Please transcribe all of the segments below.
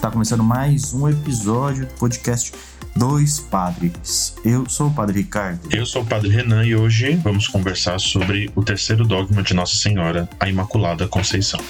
Está começando mais um episódio do podcast Dois Padres. Eu sou o Padre Ricardo. Eu sou o Padre Renan e hoje vamos conversar sobre o terceiro dogma de Nossa Senhora, a Imaculada Conceição.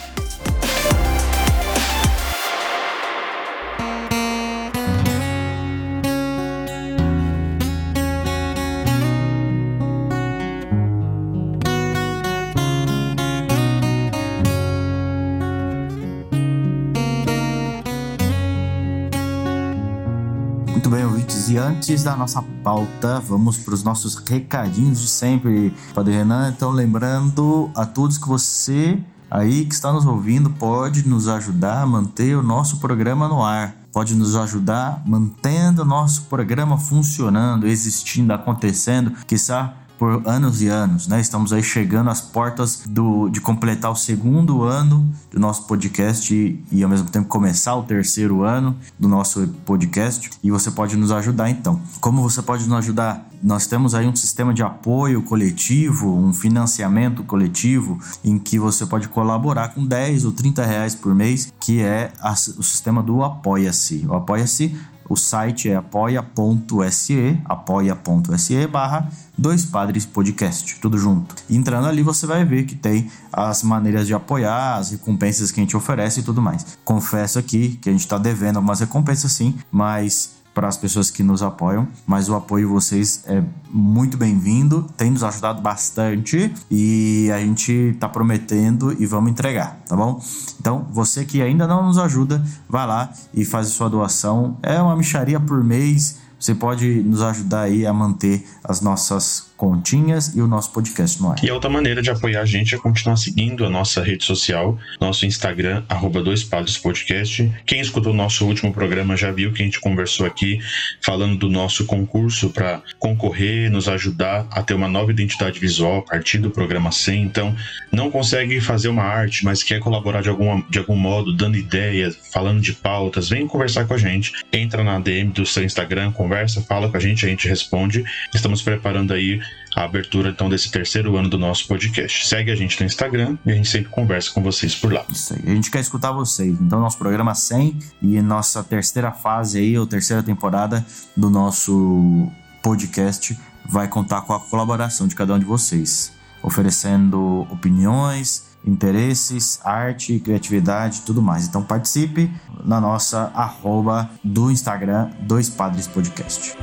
Muito bem, ouvintes, e antes da nossa pauta, vamos para os nossos recadinhos de sempre, Padre Renan. Então, lembrando a todos que você aí que está nos ouvindo pode nos ajudar a manter o nosso programa no ar. Pode nos ajudar mantendo o nosso programa funcionando, existindo, acontecendo, quiçá por anos e anos, né? Estamos aí chegando às portas do, de completar o segundo ano do nosso podcast e, e ao mesmo tempo começar o terceiro ano do nosso podcast. E você pode nos ajudar então. Como você pode nos ajudar? Nós temos aí um sistema de apoio coletivo, um financiamento coletivo, em que você pode colaborar com 10 ou 30 reais por mês, que é a- o sistema do Apoia-se. O Apoia-se o site é apoia.se, apoia.se barra Dois Padres Podcast, tudo junto. Entrando ali você vai ver que tem as maneiras de apoiar, as recompensas que a gente oferece e tudo mais. Confesso aqui que a gente está devendo algumas recompensas sim, mas para as pessoas que nos apoiam, mas o apoio de vocês é muito bem-vindo, tem nos ajudado bastante e a gente tá prometendo e vamos entregar, tá bom? Então, você que ainda não nos ajuda, vai lá e faz sua doação. É uma micharia por mês. Você pode nos ajudar aí a manter as nossas continhas e o nosso podcast no ar. E a outra maneira de apoiar a gente é continuar seguindo a nossa rede social, nosso Instagram, arroba Dois Padres Podcast. Quem escutou o nosso último programa já viu que a gente conversou aqui falando do nosso concurso para concorrer, nos ajudar a ter uma nova identidade visual a partir do programa 100. Então, não consegue fazer uma arte, mas quer colaborar de, alguma, de algum modo, dando ideias, falando de pautas, vem conversar com a gente. Entra na DM do seu Instagram, conversa, fala com a gente, a gente responde. Estamos preparando aí a abertura então desse terceiro ano do nosso podcast. Segue a gente no Instagram e a gente sempre conversa com vocês por lá. Isso aí. A gente quer escutar vocês. Então, nosso programa 100 e nossa terceira fase aí, ou terceira temporada do nosso podcast vai contar com a colaboração de cada um de vocês, oferecendo opiniões, interesses, arte, criatividade e tudo mais. Então, participe na nossa arroba do Instagram, Dois Padres Podcast.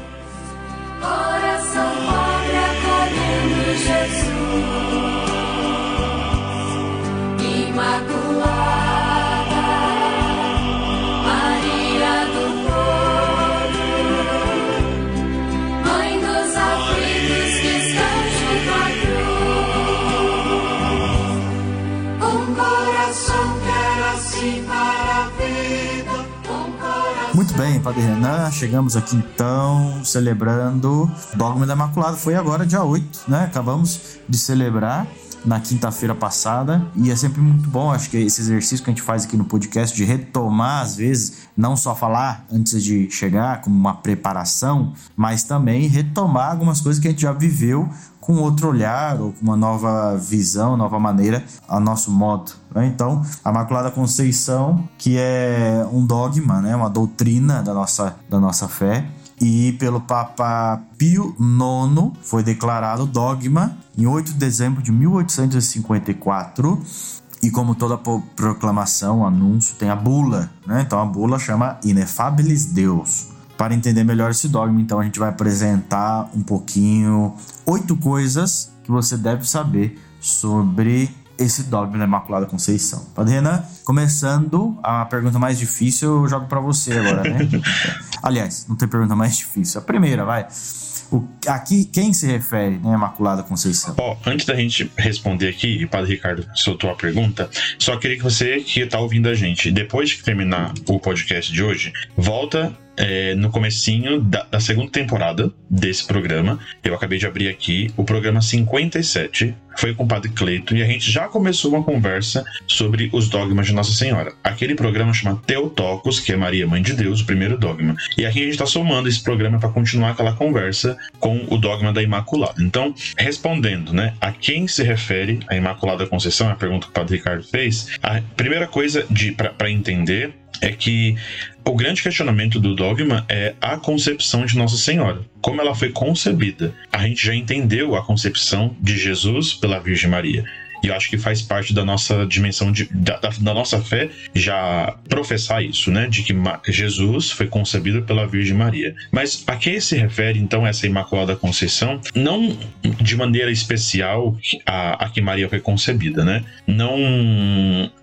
Coração bem, Padre Renan, chegamos aqui então celebrando o Dogma da Imaculada. Foi agora, dia 8, né? Acabamos de celebrar na quinta-feira passada e é sempre muito bom, acho que esse exercício que a gente faz aqui no podcast de retomar, às vezes, não só falar antes de chegar, como uma preparação, mas também retomar algumas coisas que a gente já viveu com outro olhar ou com uma nova visão, nova maneira, a nosso modo. né? Então, a Imaculada Conceição, que é um dogma, né? uma doutrina da nossa, da nossa fé, e pelo Papa Pio IX foi declarado dogma em 8 de dezembro de 1854. E como toda proclamação, anúncio, tem a bula, né? Então a bula chama Inefabilis Deus. Para entender melhor esse dogma, então a gente vai apresentar um pouquinho oito coisas que você deve saber sobre esse dogma da Imaculada Conceição. Padre Renan, começando a pergunta mais difícil, eu jogo para você agora, né? Aliás, não tem pergunta mais difícil. A primeira, vai. O, aqui, quem se refere, né, Imaculada Conceição? Ó, antes da gente responder aqui, e o Padre Ricardo soltou a pergunta, só queria que você que tá ouvindo a gente, depois de terminar o podcast de hoje, volta é, no comecinho da, da, segunda temporada desse programa. Eu acabei de abrir aqui o programa 57. Foi com o Padre Cleito e a gente já começou uma conversa sobre os dogmas de Nossa Senhora. Aquele programa chama Teotocos, que é Maria Mãe de Deus, o primeiro dogma. E aqui a gente está somando esse programa para continuar aquela conversa com o dogma da Imaculada. Então, respondendo, né, a quem se refere a Imaculada Conceição, é a pergunta que o Padre Ricardo fez, a primeira coisa para entender é que o grande questionamento do dogma é a concepção de Nossa Senhora. Como ela foi concebida. A gente já entendeu a concepção de Jesus pela Virgem Maria. E eu acho que faz parte da nossa dimensão de, da, da, nossa fé já professar isso, né? De que Jesus foi concebido pela Virgem Maria. Mas a que se refere então essa Imaculada Conceição? Não de maneira especial a, a que Maria foi concebida, né? Não,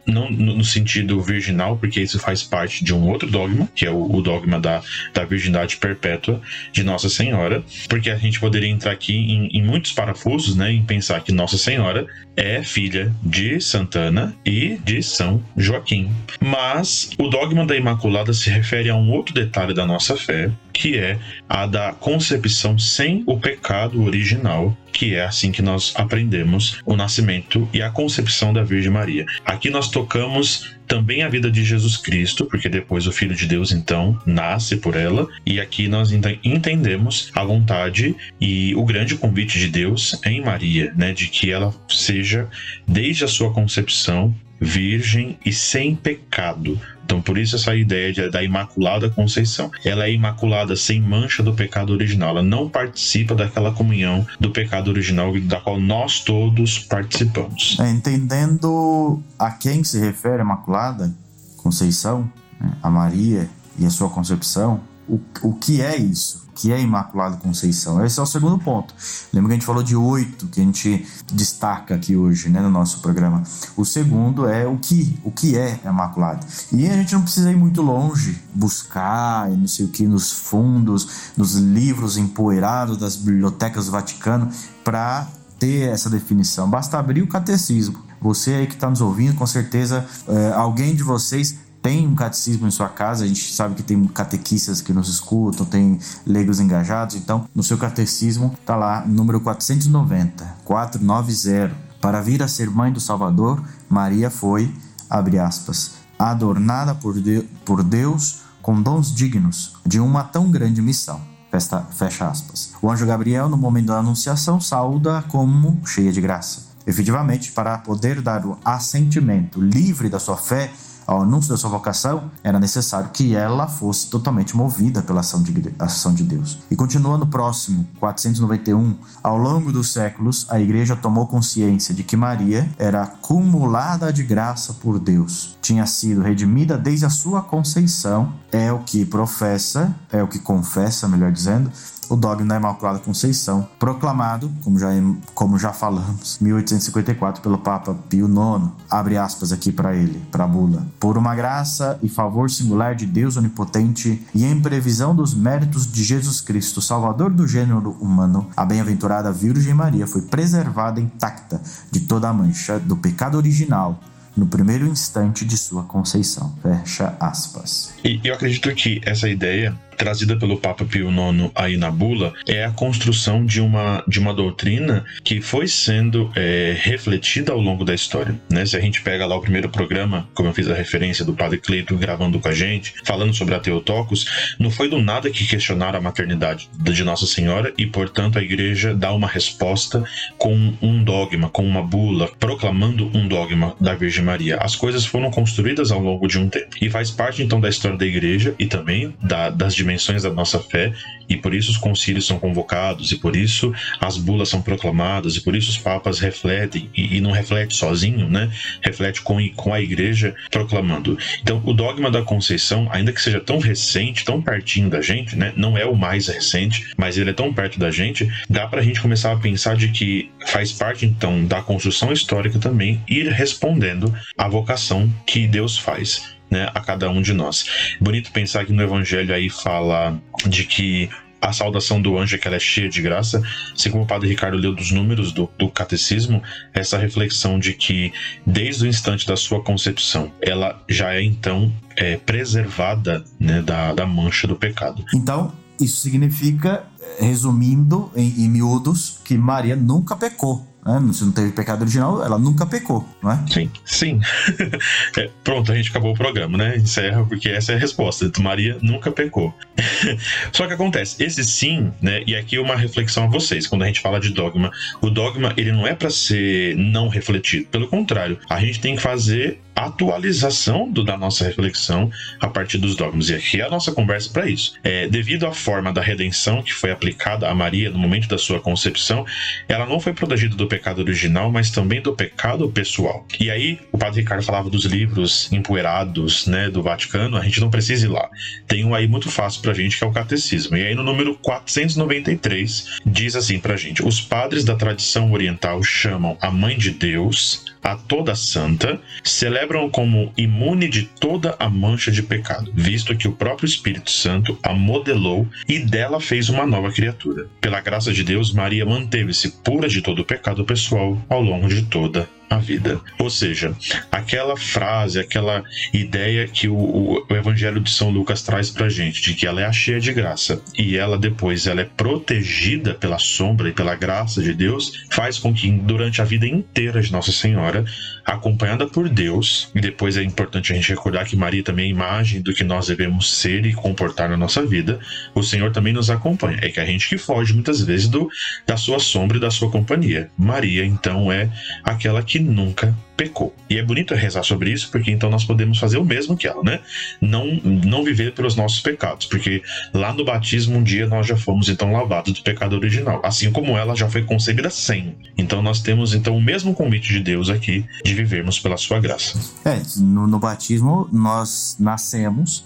não no sentido virginal, porque isso faz parte de um outro dogma, que é o, o dogma da, da virgindade perpétua de Nossa Senhora, porque a gente poderia entrar aqui em, em muitos parafusos, né? Em pensar que Nossa Senhora é filha de Santana e de São Joaquim. Mas o dogma da Imaculada se refere a um outro detalhe da nossa fé, que é a da concepção sem o pecado original, que é assim que nós aprendemos o nascimento e a concepção da Virgem Maria. Aqui nós tocamos também a vida de Jesus Cristo, porque depois o Filho de Deus então nasce por ela, e aqui nós entendemos a vontade e o grande convite de Deus em Maria, né, de que ela seja desde a sua concepção virgem e sem pecado. Então, por isso essa ideia de, da Imaculada Conceição. Ela é imaculada sem mancha do pecado original. Ela não participa daquela comunhão do pecado original da qual nós todos participamos. É, entendendo a quem se refere a Imaculada Conceição, né, a Maria e a sua concepção, o, o que é isso? que é Imaculada Conceição. Esse é o segundo ponto. Lembra que a gente falou de oito que a gente destaca aqui hoje, né, no nosso programa. O segundo é o que, o que é Imaculada. E a gente não precisa ir muito longe, buscar, não sei o que, nos fundos, nos livros empoeirados das bibliotecas do Vaticano, para ter essa definição. Basta abrir o catecismo. Você aí que está nos ouvindo, com certeza é, alguém de vocês tem um catecismo em sua casa, a gente sabe que tem catequistas que nos escutam, tem leigos engajados, então no seu catecismo tá lá número 490, 490. Para vir a ser mãe do Salvador, Maria foi, abre aspas, adornada por, de, por Deus com dons dignos de uma tão grande missão. Fecha, fecha aspas. O anjo Gabriel, no momento da anunciação, saúda como cheia de graça. Efetivamente, para poder dar o assentimento livre da sua fé ao anúncio da sua vocação, era necessário que ela fosse totalmente movida pela ação de, ação de Deus. E continua no próximo, 491, ao longo dos séculos, a igreja tomou consciência de que Maria era acumulada de graça por Deus, tinha sido redimida desde a sua conceição, é o que professa, é o que confessa, melhor dizendo, o dogma da Imaculada Conceição, proclamado, como já, como já falamos, 1854 pelo Papa Pio IX. Abre aspas aqui para ele, para a bula. Por uma graça e favor singular de Deus Onipotente e em previsão dos méritos de Jesus Cristo, Salvador do gênero humano, a bem-aventurada Virgem Maria foi preservada intacta de toda a mancha do pecado original no primeiro instante de sua conceição. Fecha aspas. E eu acredito que essa ideia trazida pelo Papa Pio IX aí na bula é a construção de uma, de uma doutrina que foi sendo é, refletida ao longo da história. Né? Se a gente pega lá o primeiro programa, como eu fiz a referência do Padre Cleito gravando com a gente, falando sobre a Teotocos, não foi do nada que questionaram a maternidade de Nossa Senhora e, portanto, a igreja dá uma resposta com um dogma, com uma bula, proclamando um dogma da Virgem Maria. As coisas foram construídas ao longo de um tempo e faz parte então da história da igreja e também da, das dimensões da nossa fé, e por isso os concílios são convocados, e por isso as bulas são proclamadas, e por isso os papas refletem, e, e não reflete sozinho, né? Reflete com, com a igreja proclamando. Então, o dogma da Conceição, ainda que seja tão recente, tão pertinho da gente, né? Não é o mais recente, mas ele é tão perto da gente, dá para a gente começar a pensar de que faz parte, então, da construção histórica também ir respondendo à vocação que Deus faz né, a cada um de nós. Bonito pensar que no Evangelho aí fala de que a saudação do anjo é que ela é cheia de graça, assim como o padre Ricardo leu dos números do, do catecismo, essa reflexão de que desde o instante da sua concepção, ela já é então é, preservada né, da, da mancha do pecado. Então, isso significa, resumindo em, em miúdos, que Maria nunca pecou. Né? Se não teve pecado original, ela nunca pecou, não é? Sim, sim. é, pronto, a gente acabou o programa, né? Encerra, porque essa é a resposta. Maria nunca pecou. Só que acontece, esse sim, né? E aqui uma reflexão a vocês, quando a gente fala de dogma. O dogma, ele não é para ser não refletido. Pelo contrário, a gente tem que fazer atualização do, da nossa reflexão a partir dos dogmas. E aqui é a nossa conversa para isso. É, devido à forma da redenção que foi aplicada a Maria no momento da sua concepção, ela não foi protegida do pecado original, mas também do pecado pessoal. E aí, o padre Ricardo falava dos livros empoeirados né, do Vaticano, a gente não precisa ir lá. Tem um aí muito fácil pra gente que é o Catecismo. E aí, no número 493, diz assim pra gente: Os padres da tradição oriental chamam a Mãe de Deus a toda santa, celebram como imune de toda a mancha de pecado, visto que o próprio Espírito Santo a modelou e dela fez uma nova criatura. Pela graça de Deus, Maria manteve-se pura de todo o pecado pessoal ao longo de toda a vida. Ou seja, aquela frase, aquela ideia que o, o, Evangelho de São Lucas traz pra gente, de que ela é a cheia de graça e ela depois ela é protegida pela sombra e pela graça de Deus, faz com que durante a vida inteira de Nossa Senhora, acompanhada por Deus, e depois é importante a gente recordar que Maria também é a imagem do que nós devemos ser e comportar na nossa vida, o Senhor também nos acompanha. É que a gente que foge muitas vezes do, da sua sombra e da sua companhia. Maria, então, é aquela que nunca pecou. E é bonito rezar sobre isso, porque então nós podemos fazer o mesmo que ela, né? Não, não viver pelos nossos pecados, porque lá no batismo um dia nós já fomos então lavados do pecado original, assim como ela já foi concebida sem. Então nós temos então o mesmo convite de Deus aqui de vivermos pela sua graça. É, no, no batismo nós nascemos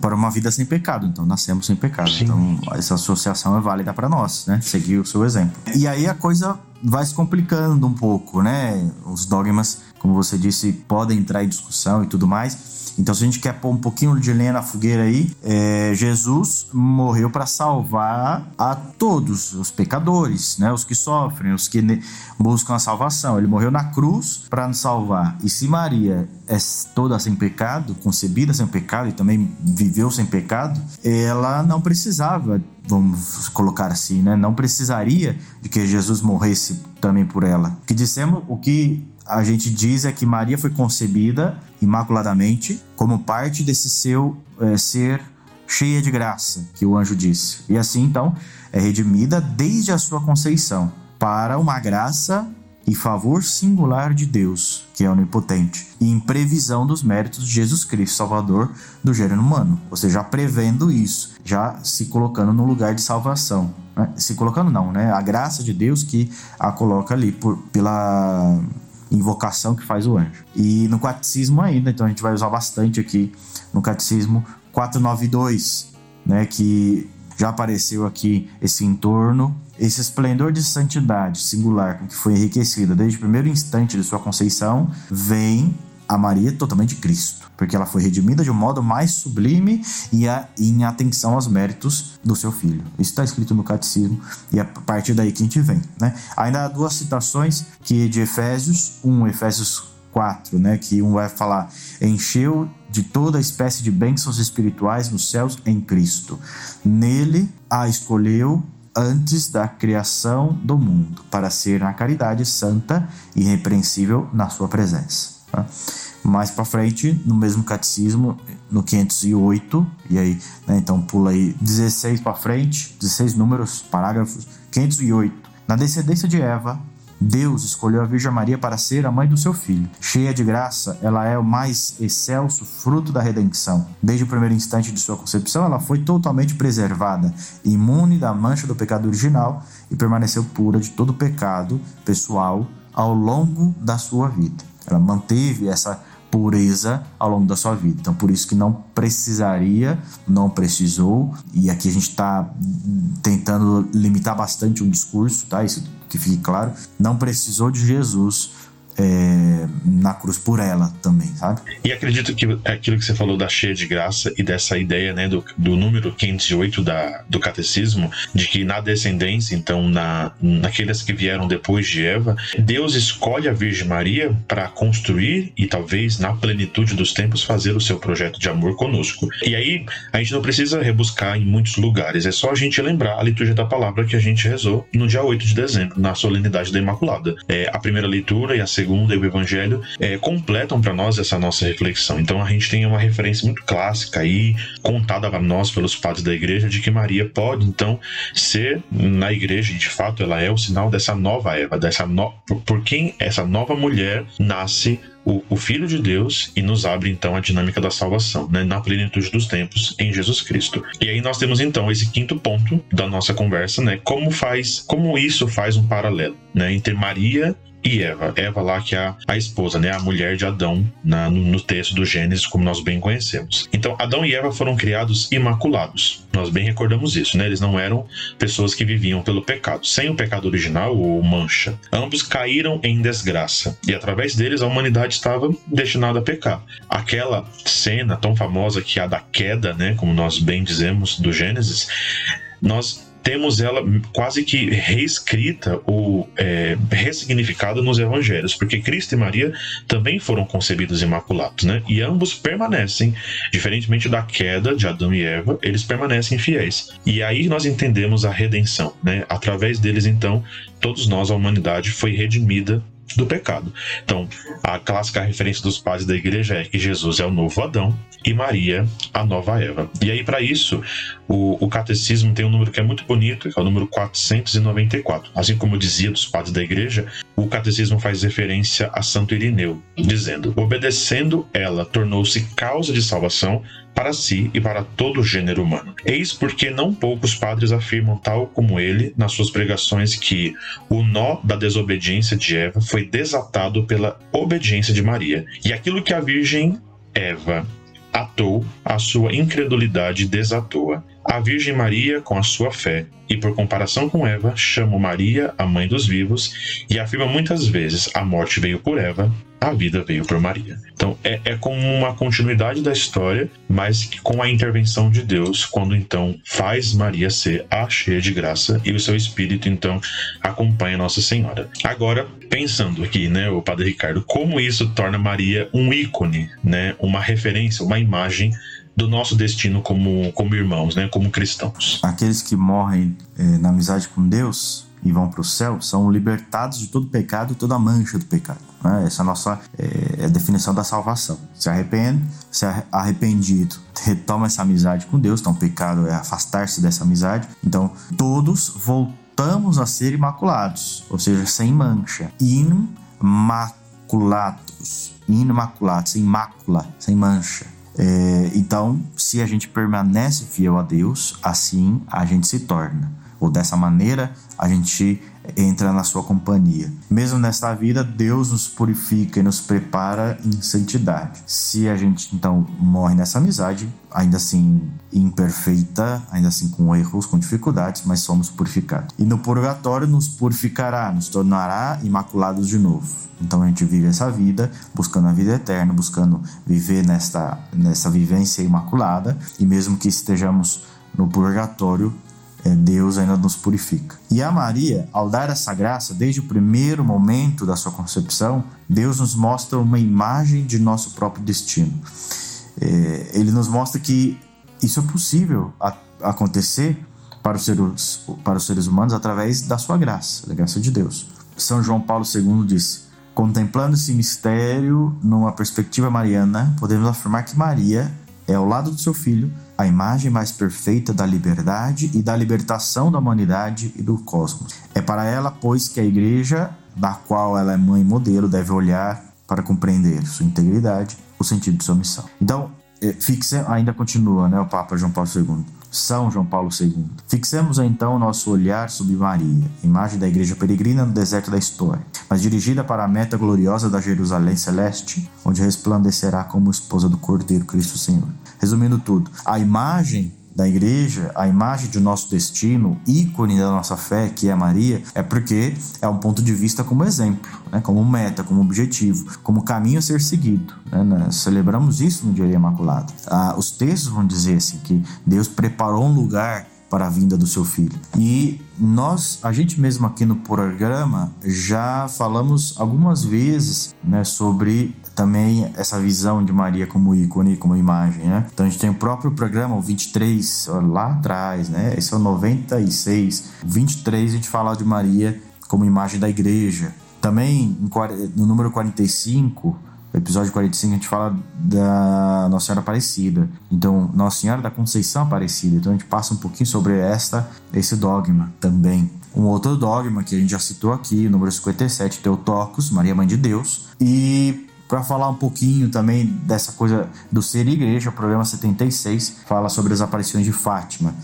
para uma vida sem pecado. Então, nascemos sem pecado. Sim. Então, essa associação é válida para nós, né? Seguir o seu exemplo. E aí a coisa vai se complicando um pouco, né? Os dogmas, como você disse, podem entrar em discussão e tudo mais. Então, se a gente quer pôr um pouquinho de lenha na fogueira aí, é, Jesus morreu para salvar a todos os pecadores, né? Os que sofrem, os que buscam a salvação. Ele morreu na cruz para nos salvar. E se Maria é toda sem pecado, concebida sem pecado e também viveu sem pecado, ela não precisava, vamos colocar assim, né? Não precisaria de que Jesus morresse também por ela. O que dissemos, o que a gente diz é que Maria foi concebida imaculadamente como parte desse seu é, ser cheia de graça, que o anjo disse. E assim, então, é redimida desde a sua conceição para uma graça e favor singular de Deus, que é onipotente, e em previsão dos méritos de Jesus Cristo, Salvador do gênero humano. Ou seja, já prevendo isso, já se colocando no lugar de salvação. Né? Se colocando, não, né? A graça de Deus que a coloca ali por, pela invocação que faz o anjo. E no catecismo ainda, então a gente vai usar bastante aqui no catecismo 492, né, que já apareceu aqui esse entorno, esse esplendor de santidade singular com que foi enriquecida desde o primeiro instante de sua conceição, vem a Maria totalmente Cristo, porque ela foi redimida de um modo mais sublime e a, em atenção aos méritos do seu filho. Isso está escrito no catecismo e é a partir daí que a gente vem. Né? Ainda há duas citações que de Efésios, um Efésios 4, né, que um vai falar encheu de toda espécie de bênçãos espirituais nos céus em Cristo. Nele a escolheu antes da criação do mundo, para ser na caridade santa e irrepreensível na sua presença. Tá? Mais para frente, no mesmo catecismo, no 508, e aí, né, então pula aí 16 para frente, 16 números, parágrafos, 508. Na descendência de Eva, Deus escolheu a Virgem Maria para ser a mãe do seu filho. Cheia de graça, ela é o mais excelso fruto da redenção. Desde o primeiro instante de sua concepção, ela foi totalmente preservada, imune da mancha do pecado original e permaneceu pura de todo pecado pessoal ao longo da sua vida. Ela manteve essa pureza ao longo da sua vida. Então, por isso que não precisaria, não precisou, e aqui a gente está tentando limitar bastante um discurso, tá? Isso que fique claro. Não precisou de Jesus é, na cruz por ela também, sabe? E acredito que aquilo que você falou da cheia de graça e dessa ideia né, do, do número 508 da, do catecismo, de que na descendência, então, na, naqueles que vieram depois de Eva, Deus escolhe a Virgem Maria para construir e talvez na plenitude dos tempos fazer o seu projeto de amor conosco. E aí a gente não precisa rebuscar em muitos lugares, é só a gente lembrar a liturgia da palavra que a gente rezou no dia 8 de dezembro, na solenidade da Imaculada. É, a primeira leitura e a segunda e o Evangelho é, completam para nós essa nossa reflexão. Então a gente tem uma referência muito clássica aí, contada para nós pelos padres da igreja, de que Maria pode então ser na igreja, e de fato ela é o sinal dessa nova Eva, dessa no... por quem essa nova mulher nasce o, o, Filho de Deus e nos abre então a dinâmica da salvação, né, na plenitude dos tempos em Jesus Cristo. E aí nós temos então esse quinto ponto da nossa conversa, né, como faz, como isso faz um paralelo, né, entre Maria e Eva. Eva lá que é a, esposa, né, a mulher de Adão na, no, no, texto do Gênesis, como nós bem conhecemos. Então, Adão e Eva foram criados imaculados. Nós bem recordamos isso, né? Eles não eram pessoas que viviam pelo pecado, sem o pecado original ou mancha. Ambos caíram em desgraça e através deles a humanidade estava destinada a pecar. Aquela cena tão famosa que é a da queda, né, como nós bem dizemos do Gênesis, nós temos ela quase que reescrita ou é, ressignificada nos evangelhos, porque Cristo e Maria também foram concebidos imaculados, né? E ambos permanecem, diferentemente da queda de Adão e Eva, eles permanecem fiéis. E aí nós entendemos a redenção, né? Através deles, então, todos nós, a humanidade, foi redimida do pecado. Então, a clássica referência dos pais da igreja é que Jesus é o novo Adão e Maria a nova Eva. E aí, para isso, o, o, catecismo tem um número que é muito bonito, que é o número 494. Assim como dizia dos padres da igreja, o catecismo faz referência a Santo Irineu, dizendo: Obedecendo ela, tornou-se causa de salvação para si e para todo o gênero humano. Eis porque não poucos padres afirmam, tal como ele, nas suas pregações, que o nó da desobediência de Eva foi desatado pela obediência de Maria, e aquilo que a Virgem Eva atou, a sua incredulidade desatou. A Virgem Maria, com a sua fé, e por comparação com Eva, chama Maria a mãe dos vivos e afirma muitas vezes: a morte veio por Eva, a vida veio por Maria. Então é, é como uma continuidade da história, mas com a intervenção de Deus, quando então faz Maria ser a cheia de graça e o seu espírito então acompanha Nossa Senhora. Agora, pensando aqui, né, o Padre Ricardo, como isso torna Maria um ícone, né, uma referência, uma imagem do nosso destino como, como irmãos, né, como cristãos. Aqueles que morrem é, na amizade com Deus e vão para o céu são libertados de todo pecado e toda mancha do pecado. Né? Essa é a nossa é, é a definição da salvação. Se arrepende, se arrependido, retoma essa amizade com Deus. Então, pecado é afastar-se dessa amizade. Então, todos voltamos a ser imaculados, ou seja, sem mancha. Imaculados. Imaculados, sem mácula, sem mancha. É, então, se a gente permanece fiel a Deus, assim a gente se torna. Ou dessa maneira a gente entra na sua companhia. Mesmo nesta vida, Deus nos purifica e nos prepara em santidade. Se a gente então morre nessa amizade, ainda assim imperfeita, ainda assim com erros, com dificuldades, mas somos purificados. E no purgatório nos purificará, nos tornará imaculados de novo. Então a gente vive essa vida buscando a vida eterna, buscando viver nesta, nessa vivência imaculada, e mesmo que estejamos no purgatório, Deus ainda nos purifica. E a Maria, ao dar essa graça, desde o primeiro momento da sua concepção, Deus nos mostra uma imagem de nosso próprio destino. É, ele nos mostra que isso é possível acontecer para os, seres, para os seres humanos através da sua graça, da graça de Deus. São João Paulo II diz: Contemplando esse mistério numa perspectiva mariana, podemos afirmar que Maria é ao lado do seu filho a imagem mais perfeita da liberdade e da libertação da humanidade e do cosmos. É para ela, pois, que a igreja, da qual ela é mãe modelo, deve olhar para compreender sua integridade, o sentido de sua missão. Então, é, fixe, ainda continua, né, o Papa João Paulo II. São João Paulo II. Fixemos então nosso olhar sobre Maria, imagem da igreja peregrina no deserto da história, mas dirigida para a meta gloriosa da Jerusalém celeste, onde resplandecerá como esposa do Cordeiro Cristo Senhor. Resumindo tudo, a imagem da igreja, a imagem de nosso destino, ícone da nossa fé, que é Maria, é porque é um ponto de vista como exemplo, né? como meta, como objetivo, como caminho a ser seguido. Né? Celebramos isso no Dia Imaculado. Ah, os textos vão dizer assim, que Deus preparou um lugar para a vinda do seu filho. E nós, a gente mesmo aqui no programa, já falamos algumas vezes né, sobre também essa visão de Maria como ícone, como imagem, né? Então a gente tem o próprio programa, o 23, lá atrás, né? Esse é o 96. O 23 a gente fala de Maria como imagem da igreja. Também no número 45, no episódio 45 a gente fala da Nossa Senhora Aparecida. Então, Nossa Senhora da Conceição Aparecida. Então a gente passa um pouquinho sobre esta, esse dogma também. Um outro dogma que a gente já citou aqui, número 57, Teotocos, Maria Mãe de Deus. E para falar um pouquinho também dessa coisa do ser igreja, o programa 76 fala sobre as aparições de Fátima.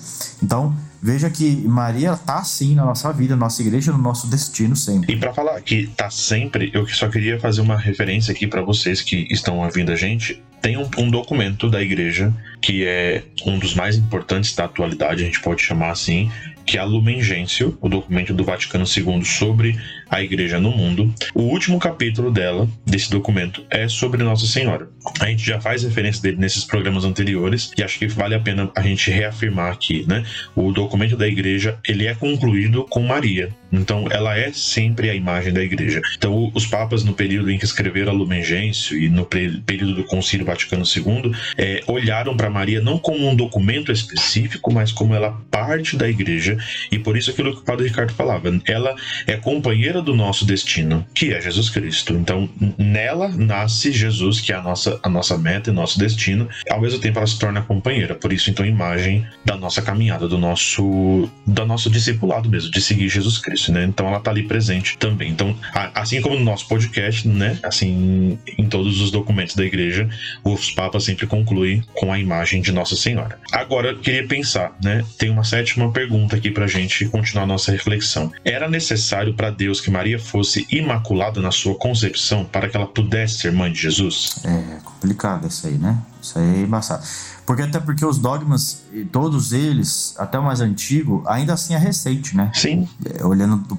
Então, veja que Maria está sim na nossa vida, nossa igreja, no nosso destino sempre. E para falar que tá sempre, eu só queria fazer uma referência aqui para vocês que estão ouvindo a gente. Tem um, um, documento da igreja que é um dos mais importantes da atualidade, a gente pode chamar assim, que é a Lumen Gentium, o documento do Vaticano II sobre a igreja no mundo. O último capítulo dela, desse documento, é sobre Nossa Senhora. A gente já faz referência dele nesses programas anteriores e acho que vale a pena a gente reafirmar aqui, né? O documento da igreja, ele é concluído com Maria. Então, ela é sempre a imagem da igreja. Então, os papas, no período em que escreveram a Lumen Gentium e no período do Concílio Vaticano II, é, olharam para Maria não como um documento específico, mas como ela parte da igreja. E por isso aquilo que o Padre Ricardo falava, ela é companheira do nosso destino, que é Jesus Cristo. Então, nela nasce Jesus, que é a nossa, a nossa meta e nosso destino. Ao mesmo tempo, ela se torna companheira. Por isso, então, imagem da nossa caminhada, do nosso, do nosso discipulado mesmo, de seguir Jesus Cristo, né? Então, ela está ali presente também. Então, assim como no nosso podcast, né? Assim, em todos os documentos da igreja, os papas sempre concluem com a imagem de Nossa Senhora. Agora, eu queria pensar, né? Tem uma sétima pergunta aqui pra gente continuar a nossa reflexão. Era necessário para Deus que Maria fosse imaculada na sua concepção para que ela pudesse ser mãe de Jesus? É complicado isso aí, né? Isso aí é embaçado. Porque até porque os dogmas, todos eles, até o mais antigo, ainda assim é recente, né? Sim. É, olhando do,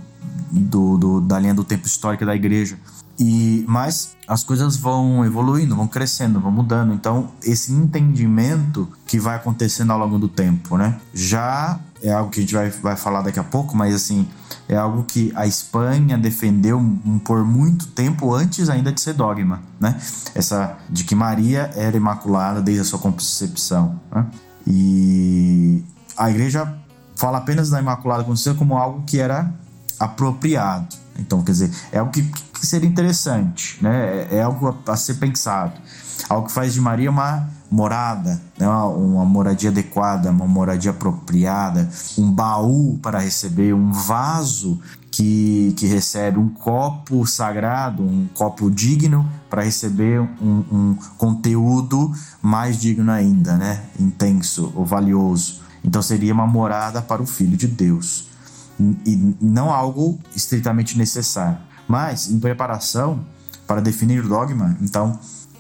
do, do, da linha do tempo histórico da igreja. E mas as coisas vão evoluindo, vão crescendo, vão mudando. Então, esse entendimento que vai acontecendo ao longo do tempo, né? Já é algo que a gente vai, vai falar daqui a pouco, mas assim, é algo que a Espanha defendeu por muito tempo antes ainda de ser dogma, né? Essa de que Maria era imaculada desde a sua concepção, né? E a igreja fala apenas da Imaculada Conceição como algo que era apropriado. Então, quer dizer, é algo que, que seria interessante, né? É, é algo a, a, ser pensado. Algo que faz de Maria uma morada, né? uma, uma moradia adequada, uma moradia apropriada, um baú para receber, um vaso que, que recebe um copo sagrado, um copo digno para receber um, um, conteúdo mais digno ainda, né? intenso ou valioso. Então seria uma morada para o Filho de Deus e não algo estritamente necessário. Mas, em preparação para definir o dogma, então,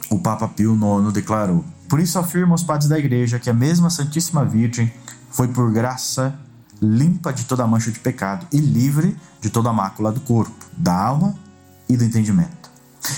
o Papa Pio IX declarou: Por isso afirmam os padres da Igreja que a mesma Santíssima Virgem foi por graça limpa de toda mancha de pecado e livre de toda mácula do corpo, da alma e do entendimento.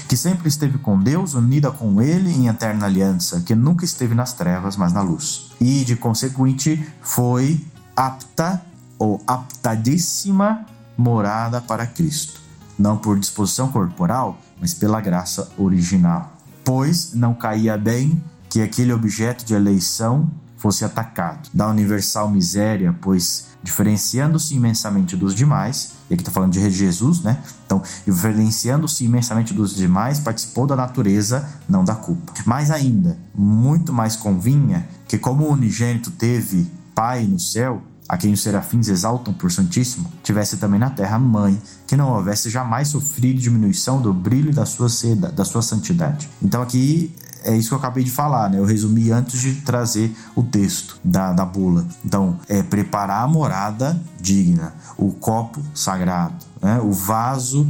Que sempre esteve com Deus, unida com Ele em eterna aliança, que nunca esteve nas trevas, mas na luz. E, de consequente, foi apta ou aptadíssima morada para Cristo, não por disposição corporal, mas pela graça original. Pois não caía bem que aquele objeto de eleição fosse atacado da universal miséria, pois diferenciando-se imensamente dos demais, e aqui está falando de Jesus, né? Então, diferenciando-se imensamente dos demais, participou da natureza, não da culpa. Mais ainda, muito mais convinha que, como o unigênito teve Pai no céu, a quem os serafins exaltam por Santíssimo, tivesse também na terra mãe, que não houvesse jamais sofrido diminuição do brilho da sua seda, da sua santidade. Então aqui é isso que eu acabei de falar, né? Eu resumi antes de trazer o texto da, da bula. Então, é preparar a morada digna, o copo sagrado, né? o vaso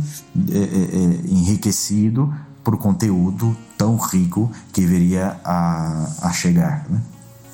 é, é, é, enriquecido por conteúdo tão rico que viria a, a chegar. Né?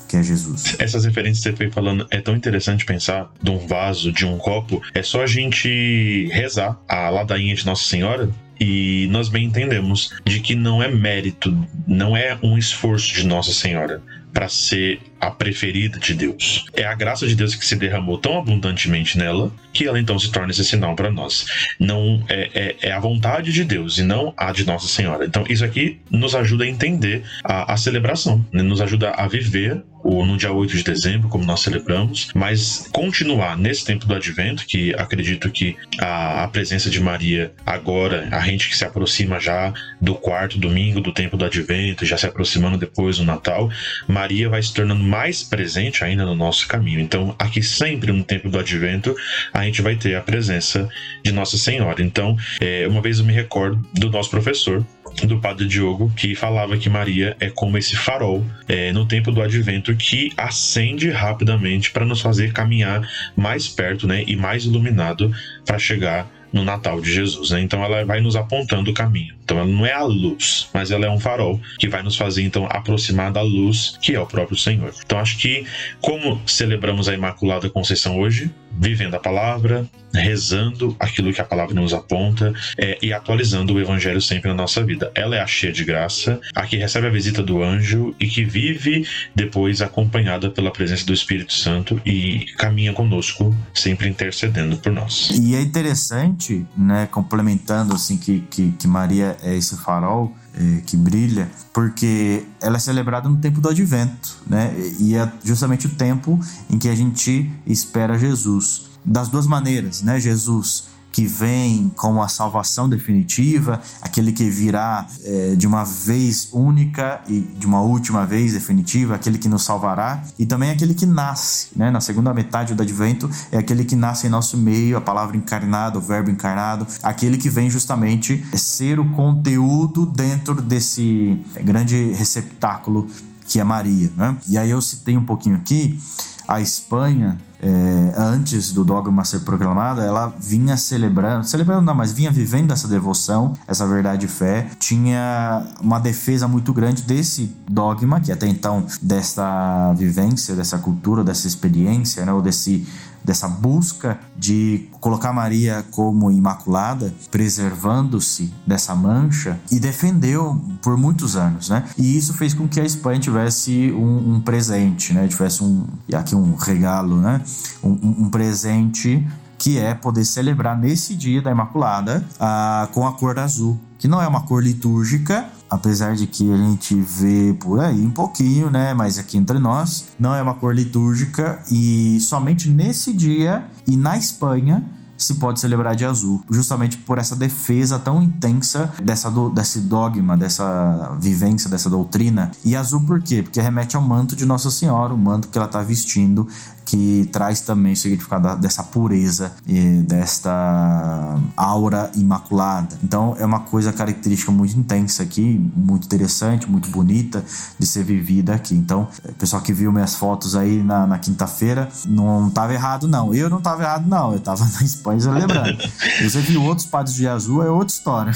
Que é Jesus. Essas referências que você foi falando é tão interessante pensar de um vaso, de um copo. É só a gente rezar a ladainha de Nossa Senhora e nós bem entendemos de que não é mérito, não é um esforço de Nossa Senhora para ser a preferida de Deus. É a graça de Deus que se derramou tão abundantemente nela que ela então se torna esse sinal para nós. Não é, é, é, a vontade de Deus e não a de Nossa Senhora. Então isso aqui nos ajuda a entender a, a celebração, né? nos ajuda a viver o, no dia 8 de dezembro, como nós celebramos, mas continuar nesse tempo do advento, que acredito que a, a presença de Maria agora, a gente que se aproxima já do quarto domingo do tempo do advento, já se aproximando depois do Natal, Maria vai se tornando mais presente ainda no nosso caminho. Então, aqui sempre no tempo do advento, a gente vai ter a presença de Nossa Senhora. Então, é, uma vez eu me recordo do nosso professor, do Padre Diogo, que falava que Maria é como esse farol é, no tempo do advento que acende rapidamente para nos fazer caminhar mais perto né, e mais iluminado para chegar no Natal de Jesus. Né? Então ela vai nos apontando o caminho. Então ela não é a luz, mas ela é um farol que vai nos fazer então aproximar da luz que é o próprio Senhor. Então acho que como celebramos a Imaculada Conceição hoje, vivendo a palavra, rezando aquilo que a palavra nos aponta é, e atualizando o evangelho sempre na nossa vida. Ela é a cheia de graça, a que recebe a visita do anjo e que vive depois acompanhada pela presença do Espírito Santo e caminha conosco, sempre intercedendo por nós. E é interessante, né, complementando assim que, que, que Maria é esse farol é, que brilha, porque ela é celebrada no tempo do advento, né? E é justamente o tempo em que a gente espera Jesus. Das duas maneiras, né? Jesus que vem como a salvação definitiva, aquele que virá é, de uma vez única e de uma última vez definitiva, aquele que nos salvará, e também aquele que nasce, né? Na segunda metade do advento é aquele que nasce em nosso meio, a palavra encarnada, o verbo encarnado, aquele que vem justamente ser o conteúdo dentro desse grande receptáculo que é Maria, né? E aí eu citei um pouquinho aqui a Espanha é, antes do dogma ser proclamado, ela vinha celebrando, celebrando não, mas vinha vivendo essa devoção, essa verdade e fé, tinha uma defesa muito grande desse dogma, que até então, dessa vivência, dessa cultura, dessa experiência, né, ou desse dessa busca de colocar Maria como imaculada, preservando-se dessa mancha e defendeu por muitos anos, né? E isso fez com que a Espanha tivesse um, um presente, né? Tivesse um aqui um regalo, né? um, um presente que é poder celebrar nesse dia da Imaculada ah, com a cor azul, que não é uma cor litúrgica, apesar de que a gente vê por aí um pouquinho, né? Mas aqui entre nós, não é uma cor litúrgica e somente nesse dia e na Espanha se pode celebrar de azul, justamente por essa defesa tão intensa dessa do, desse dogma, dessa vivência, dessa doutrina. E azul por quê? Porque remete ao manto de Nossa Senhora, o manto que ela está vestindo que traz também o significado dessa pureza e desta aura imaculada. Então é uma coisa característica muito intensa aqui, muito interessante, muito bonita de ser vivida aqui. Então, o pessoal que viu minhas fotos aí na, na quinta-feira não estava errado, não. Eu não estava errado, não. Eu estava na Espanha celebrando. E você viu outros padres de azul, é outra história.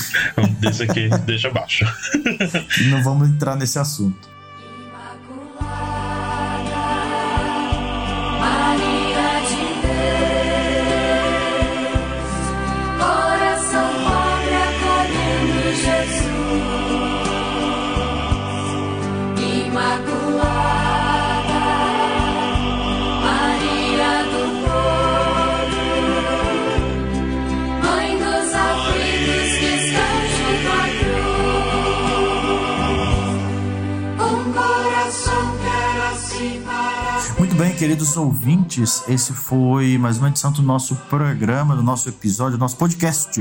Desse aqui, deixa abaixo. não vamos entrar nesse assunto. Queridos ouvintes, esse foi mais uma edição do nosso programa, do nosso episódio, do nosso podcast.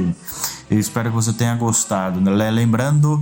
Eu espero que você tenha gostado. Né? Lembrando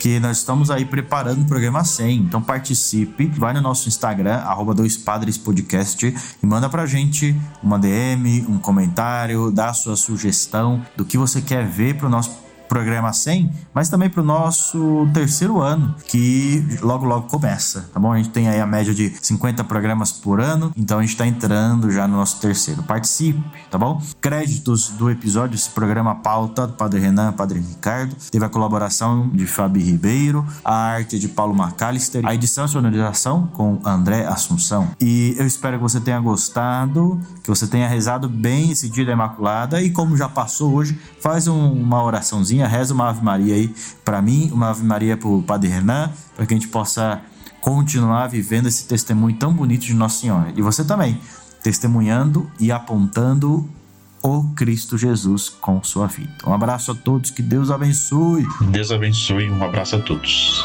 que nós estamos aí preparando o programa 100, então participe, vai no nosso Instagram, arroba dois padres podcast e manda pra gente uma DM, um comentário, dá a sua sugestão do que você quer ver pro nosso programa 100, mas também para o nosso terceiro ano, que logo logo começa, tá bom? A gente tem aí a média de 50 programas por ano, então a gente está entrando já no nosso terceiro. Participe, tá bom? créditos do episódio, esse programa pauta do Padre Renan, Padre Ricardo. Teve a colaboração de Fabi Ribeiro, a arte de Paulo McAllister, a edição e sonorização com André Assunção. E eu espero que você tenha gostado, que você tenha rezado bem esse dia da Imaculada e como já passou hoje, faz um, uma oraçãozinha, reza uma Ave Maria aí para mim, uma Ave Maria para o Padre Renan, para que a gente possa continuar vivendo esse testemunho tão bonito de Nossa Senhora. E você também, testemunhando e apontando o Cristo Jesus com sua vida. Um abraço a todos, que Deus abençoe. Deus abençoe, um abraço a todos.